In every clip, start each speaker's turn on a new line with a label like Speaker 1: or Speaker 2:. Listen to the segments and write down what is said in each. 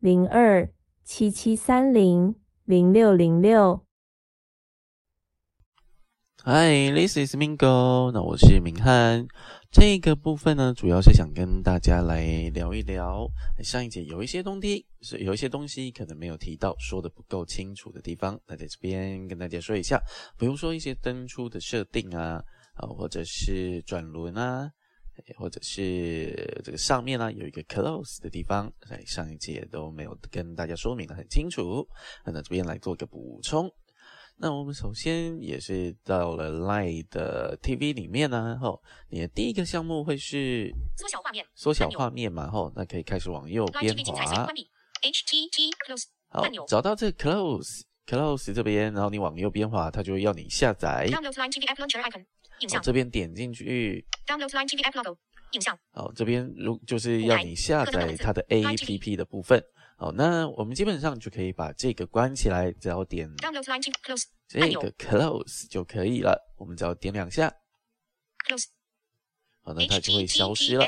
Speaker 1: 零二七七三零零六零六。
Speaker 2: Hi，this is Mingo。那我是明翰。这个部分呢，主要是想跟大家来聊一聊上一节有一些东西是有一些东西可能没有提到，说的不够清楚的地方。那在这边跟大家说一下，比如说一些登出的设定啊，啊，或者是转轮啊，或者是这个上面呢有一个 close 的地方，在上一节都没有跟大家说明的很清楚。那这边来做个补充。那我们首先也是到了 Line 的 TV 里面呢，吼，你的第一个项目会是
Speaker 3: 缩小画面，
Speaker 2: 缩小画面嘛，吼，那可以开始往右边滑。好，找到这个 Close Close 这边，然后你往右边滑，它就会要你下载。好，这边点进去。好，这边如就是要你下载它的 APP 的部分。好，那我们基本上就可以把这个关起来，只要点这个 close 就可以了。我们只要点两下，close，，好，那它就会消失了。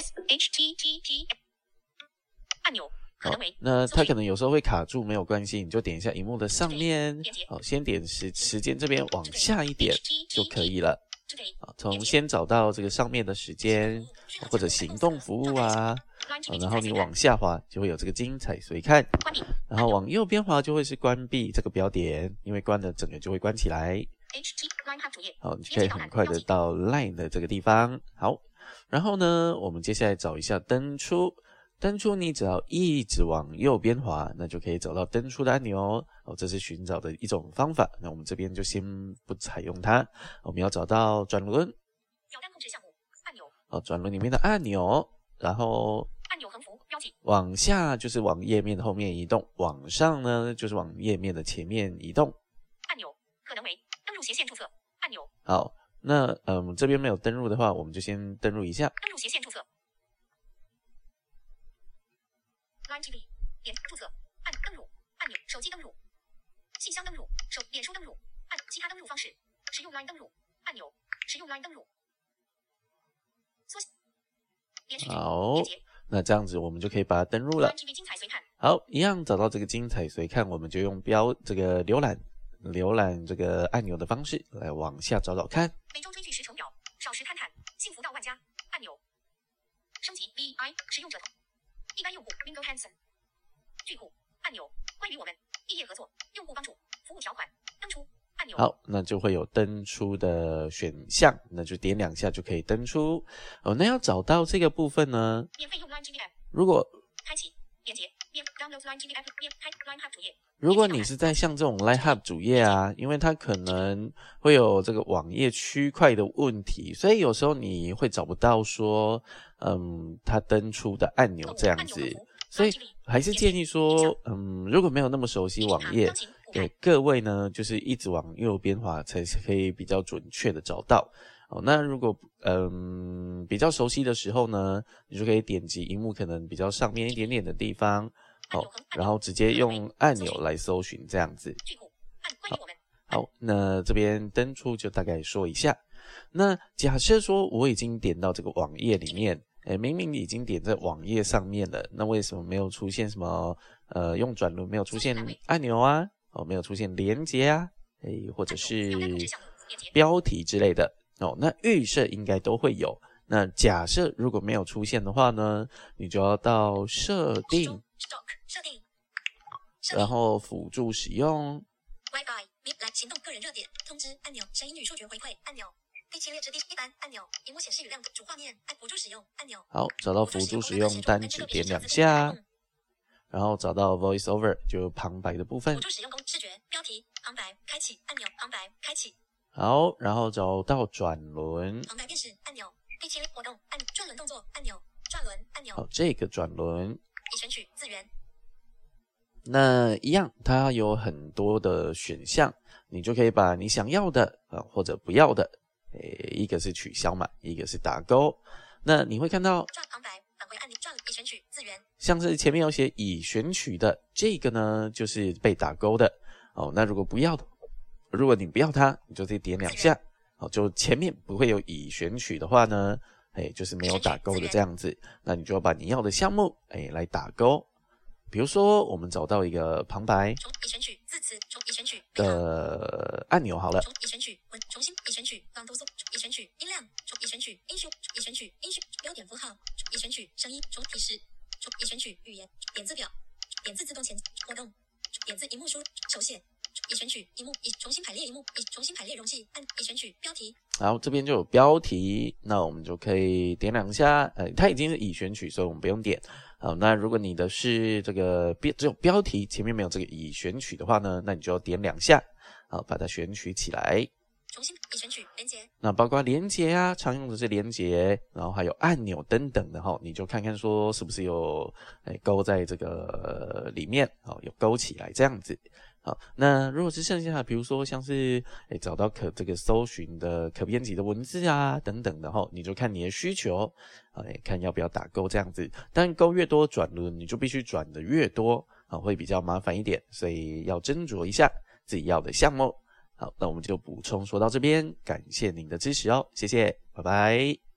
Speaker 3: 按钮可能为
Speaker 2: 那它可能有时候会卡住，没有关系，你就点一下荧幕的上面。好，先点时时间这边往下一点就可以了。啊，从先找到这个上面的时间或者行动服务啊。然后你往下滑就会有这个精彩随看，然后往右边滑就会是关闭这个标点，因为关了整个就会关起来。好，你就可以很快的到 Line 的这个地方。好，然后呢，我们接下来找一下登出。登出你只要一直往右边滑，那就可以找到登出的按钮哦。这是寻找的一种方法。那我们这边就先不采用它。我们要找到转轮。
Speaker 3: 表单控制项目按钮。
Speaker 2: 哦，转轮里面的按钮。然后
Speaker 3: 按钮横幅标记
Speaker 2: 往下就是往页面的后面移动，往上呢就是往页面的前面移动。
Speaker 3: 按钮可能为登录斜线注册按钮。
Speaker 2: 好，那嗯这边没有登录的话，我们就先登录一下。
Speaker 3: 登录斜线注册。Line TV 点注册按登录按钮，手机登录，信箱登录，手脸书登录按其他登录方式，使用 Line 登录按钮，使用 Line 登录。
Speaker 2: 好，那这样子我们就可以把它登录了。好，一样找到这个精彩随看，我们就用标这个浏览浏览这个按钮的方式来往下找找看。
Speaker 3: 每周追剧时程表，少时探探，幸福到万家按钮。升级 V I 使用者一般用户 Bingo Hanson 巨库按钮关于我们异业合作用户帮助服务条款登出。
Speaker 2: 好，那就会有登出的选项，那就点两下就可以登出。哦，那要找到这个部分呢？
Speaker 3: 免费用 Line TV App。
Speaker 2: 如果
Speaker 3: 开启连接，download Line TV App，开 Line Hub 主页。
Speaker 2: 如果你是在像这种 Line Hub 主页啊，因为它可能会有这个网页区块的问题，所以有时候你会找不到说，嗯，它登出的按钮这样子。所以还是建议说，嗯，如果没有那么熟悉网页。给各位呢，就是一直往右边滑，才可以比较准确的找到。哦，那如果嗯比较熟悉的时候呢，你就可以点击荧幕可能比较上面一点点的地方，好，然后直接用按钮来搜寻这样子。好，好，那这边登出就大概说一下。那假设说我已经点到这个网页里面，哎，明明已经点在网页上面了，那为什么没有出现什么呃用转轮没有出现按钮啊？哦，没有出现连接啊，诶，或者是标题之类的哦。那预设应该都会有。那假设如果没有出现的话呢，你就要到设定，
Speaker 3: 设定，
Speaker 2: 然后辅助使用。
Speaker 3: WiFi 来行动个人热点通知按钮声音与数据回馈按钮第七列之第一单按钮荧幕显示与亮度主画面按辅助使用按钮。
Speaker 2: 好，找到辅助使用单指点两下。然后找到 Voice Over 就旁白的部分。
Speaker 3: 辅助使用工视觉标题旁白开启按钮旁白开启。
Speaker 2: 好，然后找到转轮。
Speaker 3: 旁白辨识按钮第七活动按转轮动作按钮转轮按钮。
Speaker 2: 好，这个转轮。
Speaker 3: 已选取资源。
Speaker 2: 那一样，它有很多的选项，你就可以把你想要的啊或者不要的，诶，一个是取消嘛，一个是打勾。那你会看到
Speaker 3: 转旁白返回按钮转已选取资源
Speaker 2: 像是前面有写已选取的这个呢，就是被打勾的哦。那如果不要的，如果你不要它，你就可以点两下，哦，就前面不会有已选取的话呢，哎，就是没有打勾的这样子。那你就要把你要的项目，哎，来打勾。比如说，我们找到一个旁白
Speaker 3: 从已选取字词重已选取
Speaker 2: 的按钮好了，
Speaker 3: 重已选取文重新已选取朗读速重已选取音量重已选取音序重已选取音序标点符号重已选取声音重提示重已选取语言点字表点字自动前活动点字荧幕输手写已选取荧幕已重新排列荧幕已重新排列容器按已选取标题
Speaker 2: 然后这边就有标题，那我们就可以点两下，呃，它已经是已选取，所以我们不用点。好，那如果你的是这个标只有标题前面没有这个已选取的话呢，那你就要点两下，好，把它选取起来。
Speaker 3: 重新已选取连接
Speaker 2: 那包括连接啊，常用的是连接，然后还有按钮等等的哈，你就看看说是不是有诶勾在这个里面，好，有勾起来这样子。好，那如果是剩下的，比如说像是诶找到可这个搜寻的可编辑的文字啊等等的哈，你就看你的需求，哎，看要不要打勾这样子。但勾越多转轮，你就必须转的越多啊，会比较麻烦一点，所以要斟酌一下自己要的项目。好，那我们就补充说到这边，感谢您的支持哦，谢谢，拜拜。